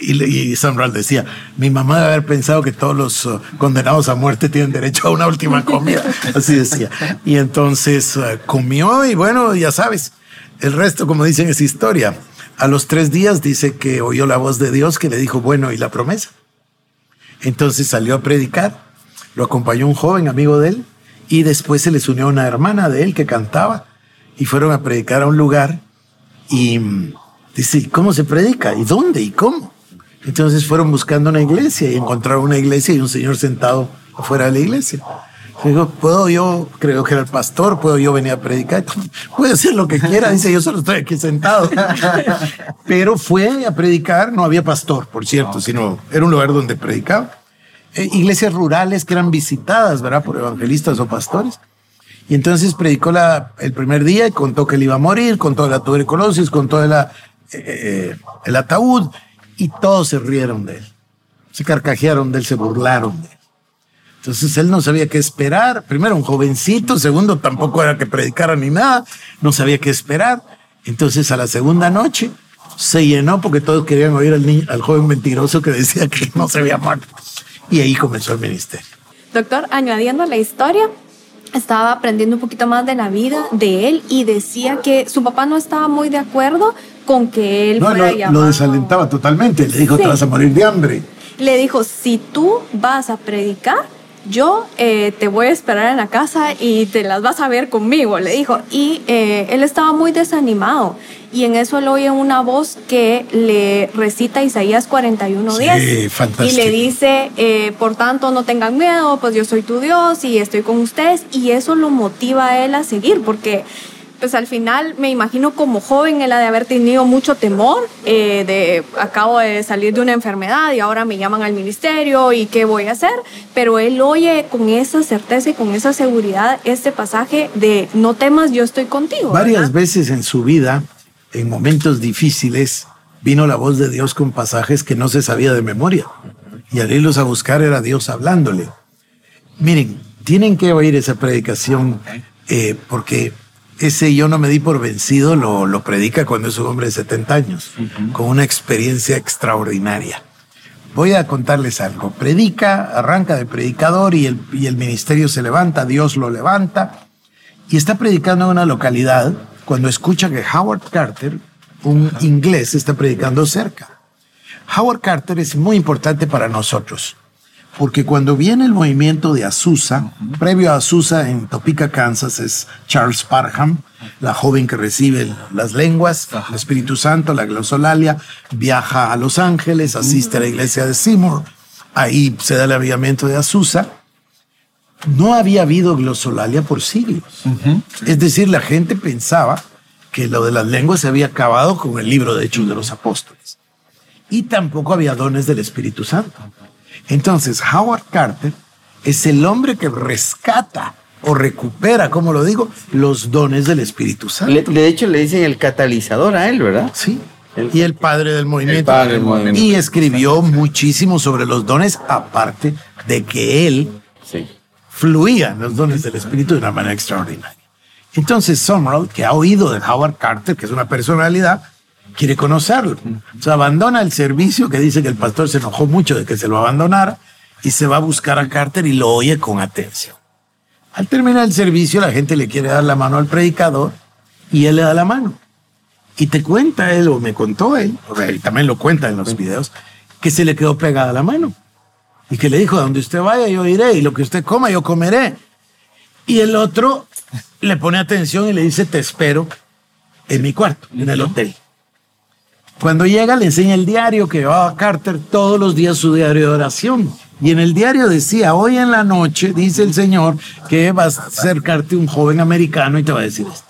Y, y decía, mi mamá debe haber pensado que todos los uh, condenados a muerte tienen derecho a una última comida. Así decía. Y entonces uh, comió y bueno, ya sabes, el resto, como dicen, es historia. A los tres días dice que oyó la voz de Dios que le dijo, bueno, ¿y la promesa? Entonces salió a predicar, lo acompañó un joven amigo de él y después se les unió una hermana de él que cantaba y fueron a predicar a un lugar y mm, dice, ¿cómo se predica? ¿Y dónde? ¿Y cómo? Entonces fueron buscando una iglesia y encontraron una iglesia y un señor sentado afuera de la iglesia. Digo, ¿puedo yo, creo que era el pastor, puedo yo venir a predicar? Puede hacer lo que quiera, dice, yo solo estoy aquí sentado. Pero fue a predicar, no había pastor, por cierto, sino era un lugar donde predicaba. Eh, iglesias rurales que eran visitadas, ¿verdad? Por evangelistas o pastores. Y entonces predicó la, el primer día y contó que él iba a morir, contó la tuberculosis, contó la, eh, eh, el ataúd, y todos se rieron de él. Se carcajearon de él, se burlaron de él. Entonces él no sabía qué esperar. Primero, un jovencito. Segundo, tampoco era que predicara ni nada. No sabía qué esperar. Entonces, a la segunda noche se llenó porque todos querían oír al, niño, al joven mentiroso que decía que no se había muerto. Y ahí comenzó el ministerio. Doctor, añadiendo la historia, estaba aprendiendo un poquito más de la vida de él y decía que su papá no estaba muy de acuerdo con que él no, fuera Lo desalentaba totalmente. Le dijo, te vas a morir de hambre. Le dijo, si tú vas a predicar, yo eh, te voy a esperar en la casa y te las vas a ver conmigo, le dijo. Y eh, él estaba muy desanimado. Y en eso él oye una voz que le recita Isaías 41 días. y le dice, eh, por tanto, no tengan miedo, pues yo soy tu Dios y estoy con ustedes. Y eso lo motiva a él a seguir, porque pues al final me imagino como joven ha de haber tenido mucho temor eh, de acabo de salir de una enfermedad y ahora me llaman al ministerio y qué voy a hacer, pero él oye con esa certeza y con esa seguridad este pasaje de no temas, yo estoy contigo. Varias veces en su vida, en momentos difíciles, vino la voz de Dios con pasajes que no se sabía de memoria y al irlos a buscar era Dios hablándole. Miren, tienen que oír esa predicación eh, porque ese yo no me di por vencido lo, lo predica cuando es un hombre de 70 años, con una experiencia extraordinaria. Voy a contarles algo. Predica, arranca de predicador y el, y el ministerio se levanta, Dios lo levanta, y está predicando en una localidad cuando escucha que Howard Carter, un inglés, está predicando cerca. Howard Carter es muy importante para nosotros porque cuando viene el movimiento de Azusa, previo a Azusa en Topeka, Kansas, es Charles Parham, la joven que recibe las lenguas, el Espíritu Santo, la glosolalia, viaja a Los Ángeles, asiste a la iglesia de Seymour, ahí se da el avivamiento de Azusa. No había habido glosolalia por siglos. Es decir, la gente pensaba que lo de las lenguas se había acabado con el libro de Hechos de los Apóstoles. Y tampoco había dones del Espíritu Santo. Entonces, Howard Carter es el hombre que rescata o recupera, como lo digo, los dones del Espíritu Santo. de hecho, le dicen el catalizador a él, ¿verdad? Sí. y el padre del movimiento. Y escribió muchísimo sobre los dones, aparte de que él fluía los dones del Espíritu de una manera extraordinaria. Entonces, Summerall, que ha oído de Howard Carter, que es una personalidad, quiere conocerlo. O sea, abandona el servicio que dice que el pastor se enojó mucho de que se lo abandonara y se va a buscar a Carter y lo oye con atención. Al terminar el servicio, la gente le quiere dar la mano al predicador y él le da la mano. Y te cuenta él, o me contó él, y también lo cuenta en los videos, que se le quedó pegada la mano. Y que le dijo, donde usted vaya yo iré, y lo que usted coma yo comeré. Y el otro le pone atención y le dice, te espero en mi cuarto, en el hotel. Cuando llega le enseña el diario que llevaba Carter todos los días su diario de oración. Y en el diario decía, hoy en la noche, dice el Señor, que va a acercarte un joven americano y te va a decir esto.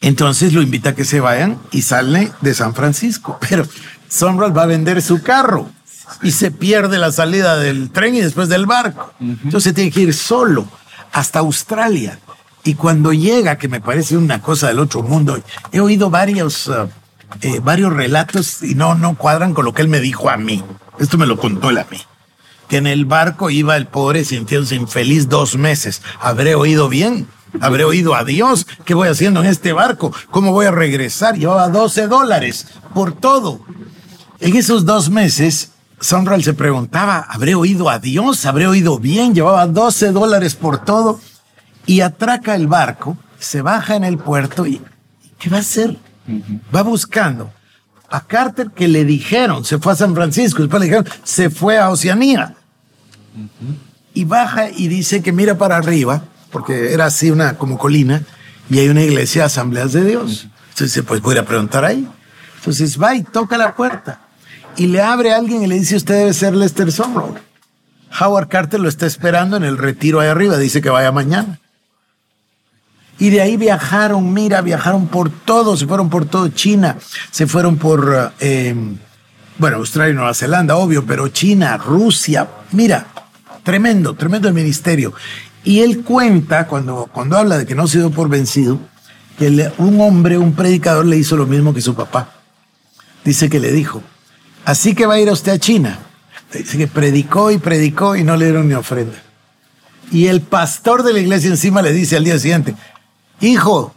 Entonces lo invita a que se vayan y sale de San Francisco. Pero Sombral va a vender su carro y se pierde la salida del tren y después del barco. Entonces tiene que ir solo hasta Australia. Y cuando llega, que me parece una cosa del otro mundo, he oído varios, uh, eh, varios relatos y no, no cuadran con lo que él me dijo a mí. Esto me lo contó él a mí. Que en el barco iba el pobre sintiéndose infeliz dos meses. ¿Habré oído bien? ¿Habré oído a Dios? ¿Qué voy haciendo en este barco? ¿Cómo voy a regresar? Llevaba 12 dólares por todo. En esos dos meses, Sonral se preguntaba, ¿habré oído a Dios? ¿Habré oído bien? Llevaba 12 dólares por todo y atraca el barco, se baja en el puerto y ¿qué va a hacer? Va buscando a Carter que le dijeron, se fue a San Francisco, después le dijeron, se fue a Oceanía. Y baja y dice que mira para arriba, porque era así una como colina, y hay una iglesia de asambleas de Dios. Entonces dice, pues voy a preguntar ahí. Entonces va y toca la puerta y le abre a alguien y le dice, usted debe ser Lester Sumrall. Howard Carter lo está esperando en el retiro ahí arriba, dice que vaya mañana. Y de ahí viajaron, mira, viajaron por todo, se fueron por todo China, se fueron por, eh, bueno, Australia y Nueva Zelanda, obvio, pero China, Rusia, mira, tremendo, tremendo el ministerio. Y él cuenta, cuando, cuando habla de que no se dio por vencido, que un hombre, un predicador, le hizo lo mismo que su papá. Dice que le dijo, así que va a ir usted a China. Dice que predicó y predicó y no le dieron ni ofrenda. Y el pastor de la iglesia encima le dice al día siguiente, hijo,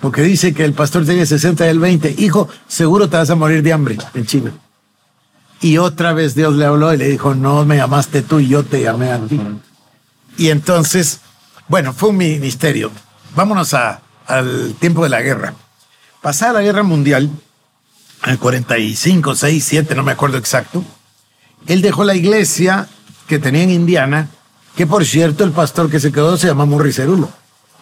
porque dice que el pastor tiene 60 y el 20, hijo, seguro te vas a morir de hambre en China. Y otra vez Dios le habló y le dijo, no me llamaste tú y yo te llamé a ti. Y entonces, bueno, fue un ministerio. Vámonos a, al tiempo de la guerra. Pasada la guerra mundial, en el 45, 6, 7, no me acuerdo exacto, él dejó la iglesia que tenía en Indiana, que por cierto el pastor que se quedó se llama Morris Cerulo.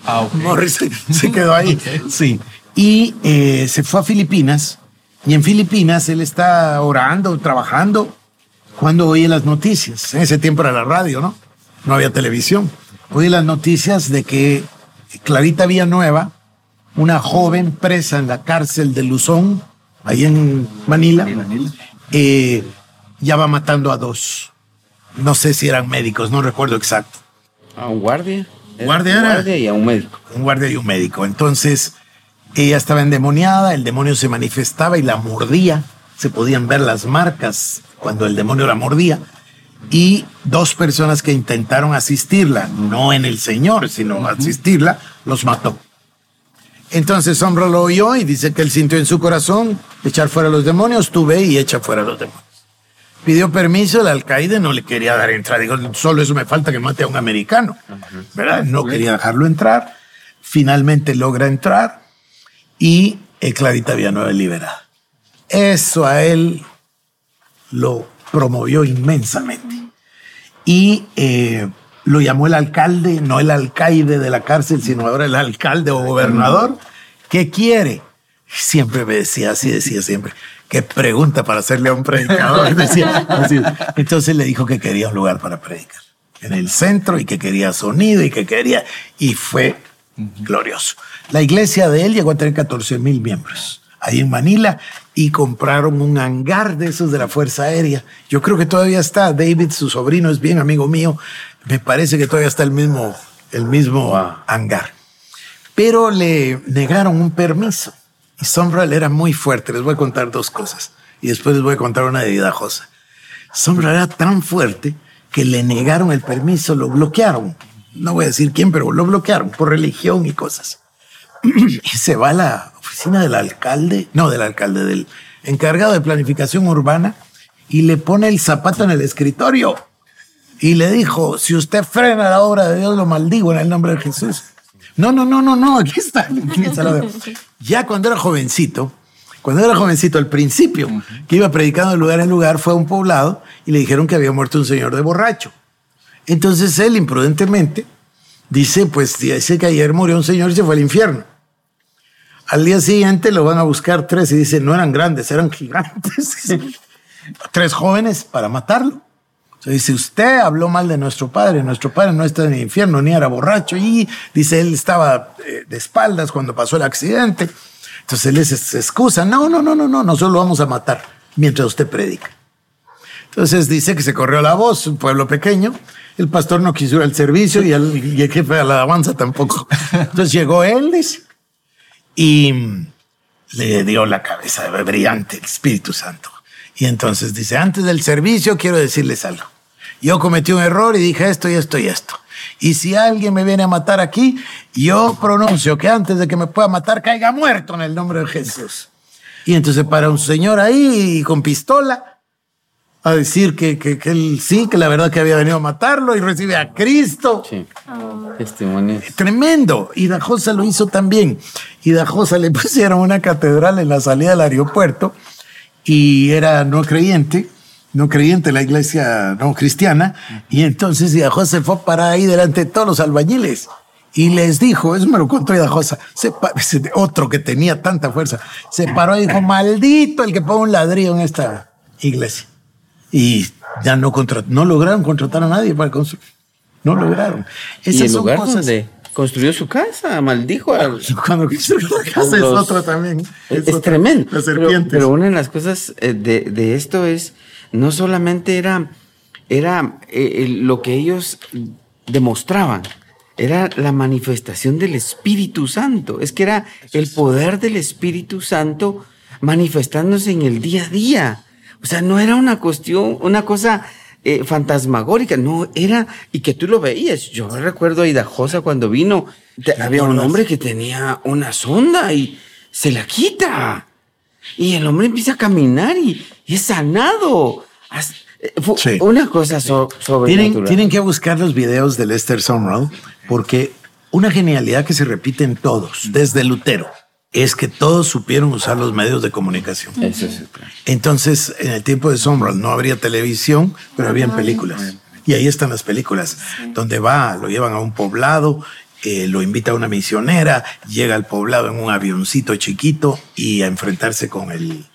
Ah, okay. Morris se quedó ahí. okay. Sí. Y eh, se fue a Filipinas. Y en Filipinas él está orando, trabajando, cuando oye las noticias. En ese tiempo era la radio, ¿no? No había televisión. Oye las noticias de que Clarita Villanueva, una joven presa en la cárcel de Luzón, ahí en Manila, eh, ya va matando a dos. No sé si eran médicos, no recuerdo exacto. A un guardia. Guardia un guardia y a un médico. Un guardia y un médico. Entonces, ella estaba endemoniada, el demonio se manifestaba y la mordía. Se podían ver las marcas cuando el demonio la mordía. Y dos personas que intentaron asistirla, no en el Señor, sino asistirla, los mató. Entonces Sombra lo oyó y dice que él sintió en su corazón echar fuera los demonios, tú ve y echa fuera los demonios. Pidió permiso, el alcaide no le quería dar entrada. Digo, solo eso me falta que mate a un americano. ¿Verdad? No quería dejarlo entrar. Finalmente logra entrar y Clarita Villanueva es liberada. Eso a él lo promovió inmensamente. Y eh, lo llamó el alcalde, no el alcaide de la cárcel, sino ahora el alcalde o gobernador. ¿Qué quiere? Siempre me decía así, decía siempre. ¿Qué pregunta para hacerle a un predicador? Decía, así. Entonces le dijo que quería un lugar para predicar en el centro y que quería sonido y que quería. Y fue glorioso. La iglesia de él llegó a tener 14 mil miembros ahí en Manila y compraron un hangar de esos de la Fuerza Aérea. Yo creo que todavía está. David, su sobrino, es bien amigo mío. Me parece que todavía está el mismo, el mismo wow. hangar. Pero le negaron un permiso. Y Sombral era muy fuerte. Les voy a contar dos cosas. Y después les voy a contar una de Vidajosa. Sombral era tan fuerte que le negaron el permiso, lo bloquearon. No voy a decir quién, pero lo bloquearon por religión y cosas. y se va a la oficina del alcalde, no del alcalde, del encargado de planificación urbana, y le pone el zapato en el escritorio y le dijo, si usted frena la obra de Dios, lo maldigo en el nombre de Jesús. No, no, no, no, no, aquí está. ya cuando era jovencito, cuando era jovencito, al principio, que iba predicando de lugar en lugar, fue a un poblado y le dijeron que había muerto un señor de borracho. Entonces él, imprudentemente, dice, pues dice que ayer murió un señor y se fue al infierno. Al día siguiente lo van a buscar tres y dice, no eran grandes, eran gigantes. tres jóvenes para matarlo. Se dice, usted habló mal de nuestro padre, nuestro padre no está en el infierno, ni era borracho, y dice, él estaba eh, de espaldas cuando pasó el accidente. Entonces él se excusa, no, no, no, no, no, nosotros lo vamos a matar mientras usted predica. Entonces dice que se corrió la voz, un pueblo pequeño, el pastor no quiso ir al servicio y el, y el jefe de la alabanza tampoco. Entonces llegó él, dice, y le dio la cabeza brillante el Espíritu Santo. Y entonces dice, antes del servicio quiero decirles algo. Yo cometí un error y dije esto y esto y esto. Y si alguien me viene a matar aquí, yo pronuncio que antes de que me pueda matar caiga muerto en el nombre de Jesús. Y entonces para un señor ahí con pistola a decir que, que, él sí, que la verdad que había venido a matarlo y recibe a Cristo. Sí. Testimonio. Tremendo. Y Dajosa lo hizo también. Y Dajosa le pusieron una catedral en la salida del aeropuerto y era no creyente, no creyente la iglesia no cristiana, y entonces Idajosa fue para ahí delante de todos los albañiles y les dijo, eso me lo contó Idajosa, otro que tenía tanta fuerza, se paró y dijo, maldito el que ponga un ladrillo en esta iglesia. Y ya no, no lograron contratar a nadie para construir. No lograron. Esas ¿Y el lugar cosas, construyó su casa, maldijo a... Cuando construyó la casa es otra también. Es, tremendo. Pero, una de las cosas eh, de, esto es, no solamente era, era eh, lo que ellos demostraban, era la manifestación del Espíritu Santo. Es que era el poder del Espíritu Santo manifestándose en el día a día. O sea, no era una cuestión, una cosa eh, fantasmagórica, no era, y que tú lo veías. Yo recuerdo a Idajosa cuando vino, había un hombre que tenía una sonda y se la quita. Y el hombre empieza a caminar y, es sanado. Eh, una cosa sobre tienen, tienen que buscar los videos de Lester Sumrall porque una genialidad que se repite en todos, desde Lutero es que todos supieron usar los medios de comunicación. Entonces, en el tiempo de Sombra no habría televisión, pero habían películas. Y ahí están las películas, donde va, lo llevan a un poblado, eh, lo invita a una misionera, llega al poblado en un avioncito chiquito y a enfrentarse con el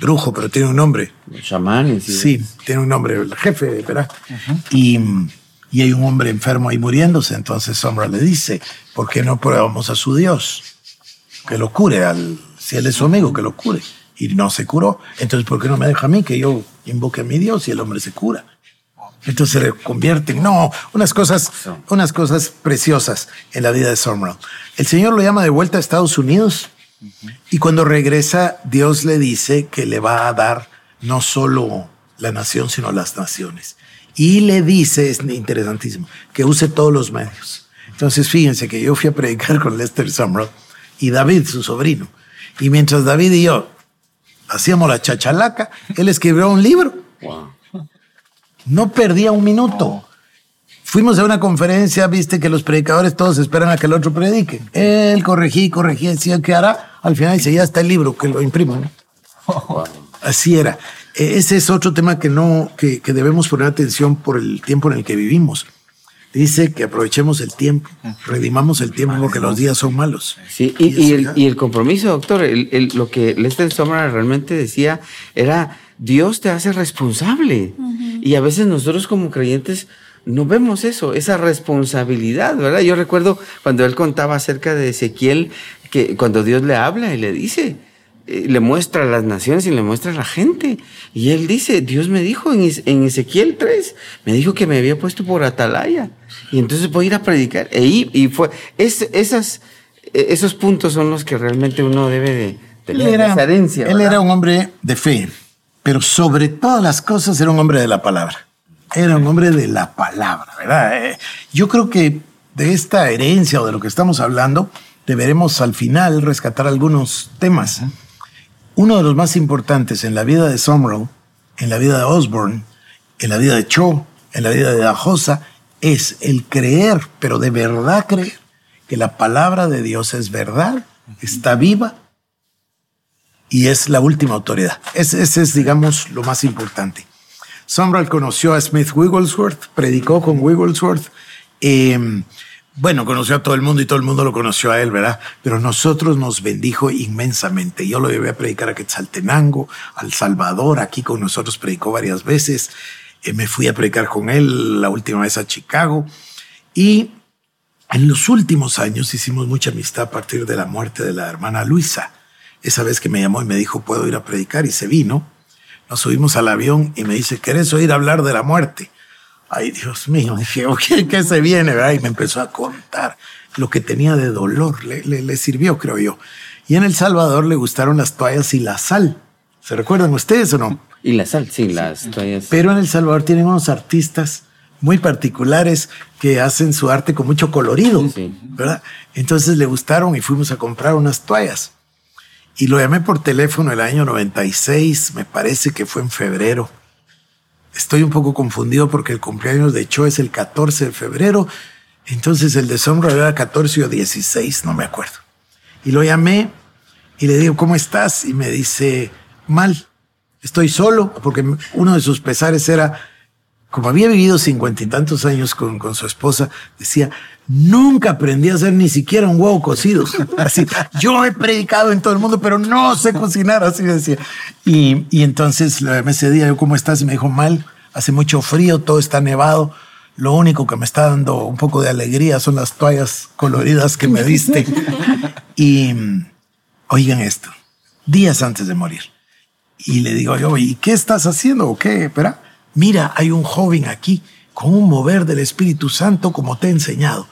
brujo, pero tiene un nombre. Chamán. Sí, tiene un nombre, el jefe, ¿verdad? y, y hay un hombre enfermo ahí muriéndose, entonces Sombra le dice, ¿por qué no probamos a su Dios? Que lo cure, al, si él es su amigo, que lo cure. Y no se curó. Entonces, ¿por qué no me deja a mí que yo invoque a mi Dios y el hombre se cura? Entonces se convierte en, no, unas cosas, unas cosas preciosas en la vida de Sumrall. El Señor lo llama de vuelta a Estados Unidos y cuando regresa, Dios le dice que le va a dar no solo la nación, sino las naciones. Y le dice, es interesantísimo, que use todos los medios. Entonces, fíjense que yo fui a predicar con Lester Sumrall y David, su sobrino. Y mientras David y yo hacíamos la chachalaca, él escribió un libro. No perdía un minuto. Fuimos a una conferencia, viste que los predicadores todos esperan a que el otro predique. Él corregía, corregía, decía que hará. Al final dice, ya está el libro, que lo impriman. Así era. E, ese es otro tema que, no, que debemos poner atención por el tiempo en el que vivimos dice que aprovechemos el tiempo, redimamos el tiempo porque los días son malos. Sí, y, el, compromiso, doctor, lo que Lester Sommer realmente decía era, Dios te hace responsable. Y a veces nosotros como creyentes no vemos eso, esa responsabilidad, ¿verdad? Yo recuerdo cuando él contaba acerca de Ezequiel, que cuando Dios le habla y le dice, le muestra a las naciones y le muestra a la gente. Y él dice, Dios me dijo en, Ezequiel 3, me dijo que me había puesto por atalaya. Y entonces voy a ir a predicar. E, y fue, es, esas, e, esos puntos son los que realmente uno debe de tener él era, herencia. Él era un hombre de fe, pero sobre todas las cosas era un hombre de la palabra. Era un hombre de la palabra, ¿verdad? Eh, yo creo que de esta herencia o de lo que estamos hablando, deberemos al final rescatar algunos temas uno de los más importantes en la vida de Summerall, en la vida de Osborne, en la vida de Cho, en la vida de Dajosa, es el creer, pero de verdad creer, que la palabra de Dios es verdad, está viva y es la última autoridad. Ese, es, digamos, lo más importante. Summerall conoció a Smith Wigglesworth, predicó con Wigglesworth. Em, bueno, conoció a todo el mundo y todo el mundo lo conoció a él, ¿verdad? Pero nosotros nos bendijo inmensamente. Yo lo llevé a predicar a Quetzaltenango, al Salvador, aquí con nosotros predicó varias veces. Eh, me fui a predicar con él la última vez a Chicago. Y en los últimos años hicimos mucha amistad a partir de la muerte de la hermana Luisa. Esa vez que me llamó y me dijo, puedo ir a predicar, y se vino. Nos subimos al avión y me dice, ¿querés oír hablar de la muerte? Ay, Dios mío, dije, ¿qué, qué se viene? ¿verdad? Y me empezó a contar lo que tenía de dolor. Le, le, sirvió, creo yo. Y en El Salvador le gustaron las toallas y la sal. ¿Se recuerdan ustedes o no? Y la sal, sí, las toallas. Pero en El Salvador tienen unos artistas muy particulares que hacen su arte con mucho colorido, ¿verdad? Entonces le gustaron y fuimos a comprar unas toallas. Y lo llamé por teléfono el año 96, me parece que fue en febrero. Estoy un poco confundido porque el cumpleaños de Cho es el 14 de febrero, entonces el de era 14 o 16, no me acuerdo. Y lo llamé y le digo, ¿cómo estás? Y me dice, mal, estoy solo, porque uno de sus pesares era como había vivido cincuenta y tantos años con, con, su esposa, decía, nunca aprendí a hacer ni siquiera un huevo cocido. Así, yo he predicado en todo el mundo, pero no sé cocinar, así decía. Y, y entonces ese día, yo, ¿cómo estás? Y me dijo, mal, hace mucho frío, todo está nevado. Lo único que me está dando un poco de alegría son las toallas coloridas que me diste. y oigan esto, días antes de morir. Y le digo yo, ¿y qué estás haciendo o qué? Espera mira, hay un joven aquí con un mover del Espíritu Santo como te he enseñado.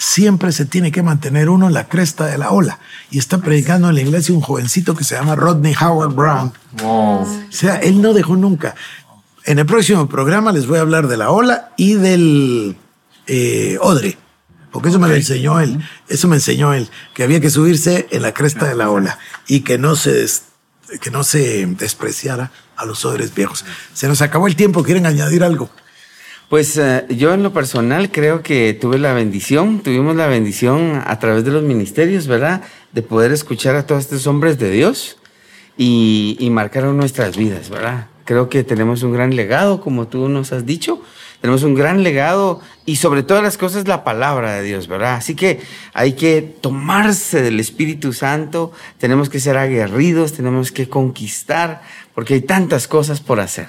Siempre se tiene que mantener uno en la cresta de la ola. Y está predicando en la iglesia un jovencito que se llama Rodney Howard Brown. O sea, él no dejó nunca. En el próximo programa les voy a hablar de la ola y del eh, odre. Porque eso me lo enseñó él. Eso me enseñó él. Que había que subirse en la cresta de la ola y que no se, que no se despreciara a los odres viejos. Se nos acabó el tiempo, ¿quieren añadir algo? Pues eh, yo en lo personal creo que tuve la bendición, tuvimos la bendición a través de los ministerios, ¿verdad? De poder escuchar a todos estos hombres de Dios y, y marcaron nuestras vidas, ¿verdad? Creo que tenemos un gran legado, como tú nos has dicho, tenemos un gran legado y sobre todas las cosas la palabra de Dios, ¿verdad? Así que hay que tomarse del Espíritu Santo, tenemos que ser aguerridos, tenemos que conquistar, porque hay tantas cosas por hacer.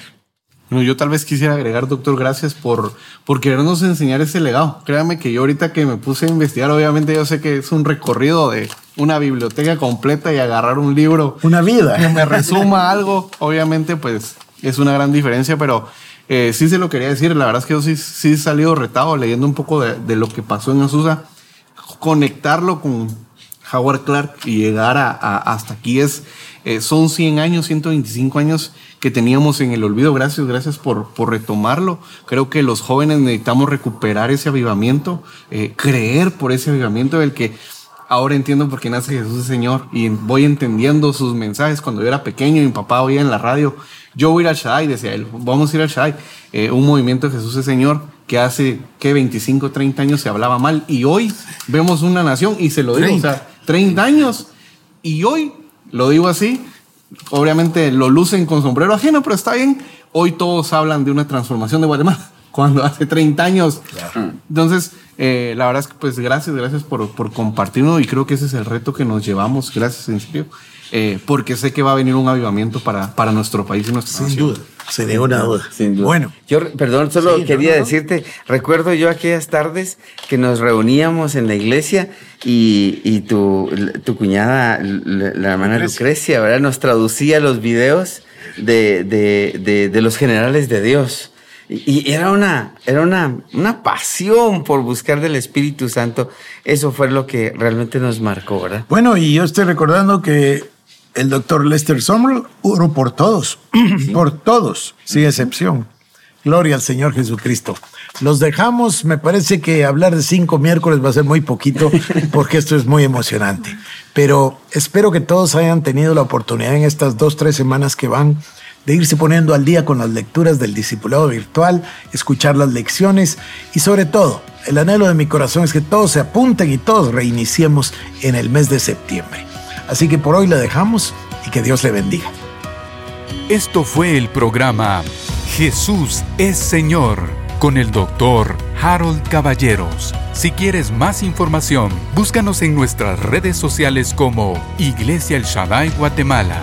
No, yo tal vez quisiera agregar, doctor, gracias por, por querernos enseñar ese legado. Créame que yo ahorita que me puse a investigar, obviamente yo sé que es un recorrido de una biblioteca completa y agarrar un libro. Una vida. Que me resuma algo. Obviamente, pues es una gran diferencia, pero eh, sí se lo quería decir, la verdad es que yo sí, sí he salido retado leyendo un poco de, lo que pasó en Azusa. Conectarlo con Howard Clark y llegar a, hasta aquí es, eh, son 100 años, 125 años que teníamos en el olvido. Gracias, gracias por, por retomarlo. Creo que los jóvenes necesitamos recuperar ese avivamiento, eh, creer por ese avivamiento del que ahora entiendo por qué nace Jesús el Señor y voy entendiendo sus mensajes. Cuando yo era pequeño, mi papá oía en la radio yo voy a ir al Shaddai, decía él, vamos a ir al Shaddai. Eh, un movimiento de Jesús el Señor que hace, que 25, 30 años se hablaba mal y hoy vemos una nación y se lo digo, 30. o sea, 30 años y hoy, lo digo así, obviamente lo lucen con sombrero ajeno, pero está bien, hoy todos hablan de una transformación de Guatemala cuando hace 30 años. Entonces, eh, la verdad es que pues gracias, gracias por, por compartirlo y creo que ese es el reto que nos llevamos, gracias en serio. Eh, porque sé que va a venir un avivamiento para, para nuestro país y nuestra Sin duda, sin ninguna duda. Sin duda. Bueno. Yo, perdón, solo quería decirte, recuerdo yo aquellas tardes que nos reuníamos en la iglesia y, y tu, tu, cuñada, la, hermana Lucrecia, ¿verdad? Nos traducía los videos de, de, de, de los generales de Dios. Y era una, era una, una pasión por buscar del Espíritu Santo. Eso fue lo que realmente nos marcó, ¿verdad? Bueno, y yo estoy recordando que el doctor Lester Summerall oró por todos, por todos, sin excepción. Gloria al Señor Jesucristo. los dejamos. Me parece que hablar de cinco miércoles va a ser muy poquito porque esto es muy emocionante. Pero espero que todos hayan tenido la oportunidad en estas dos, tres semanas que van de irse poniendo al día con las lecturas del discipulado virtual, escuchar las lecciones y sobre todo, el anhelo de mi corazón es que todos se apunten y todos reiniciemos en el mes de septiembre. Así que por hoy le dejamos y que Dios le bendiga. Esto fue el programa Jesús es Señor con el doctor Harold Caballeros. Si quieres más información, búscanos en nuestras redes sociales como Iglesia El Shaddai Guatemala